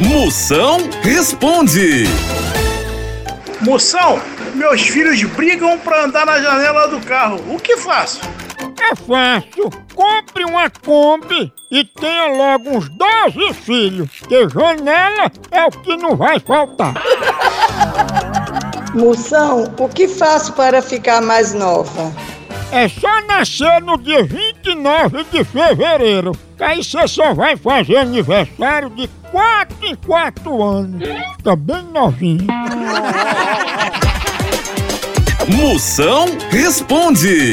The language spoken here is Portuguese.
Moção responde. Moção, meus filhos brigam pra andar na janela do carro. O que faço? É fácil. Compre uma Kombi e tenha logo uns 12 filhos, que janela é o que não vai faltar. Moção, o que faço para ficar mais nova? É só nascer no dia 29 de fevereiro. que Aí você só vai fazer aniversário de 4 em 4 anos. Tá bem novinho. Moção responde.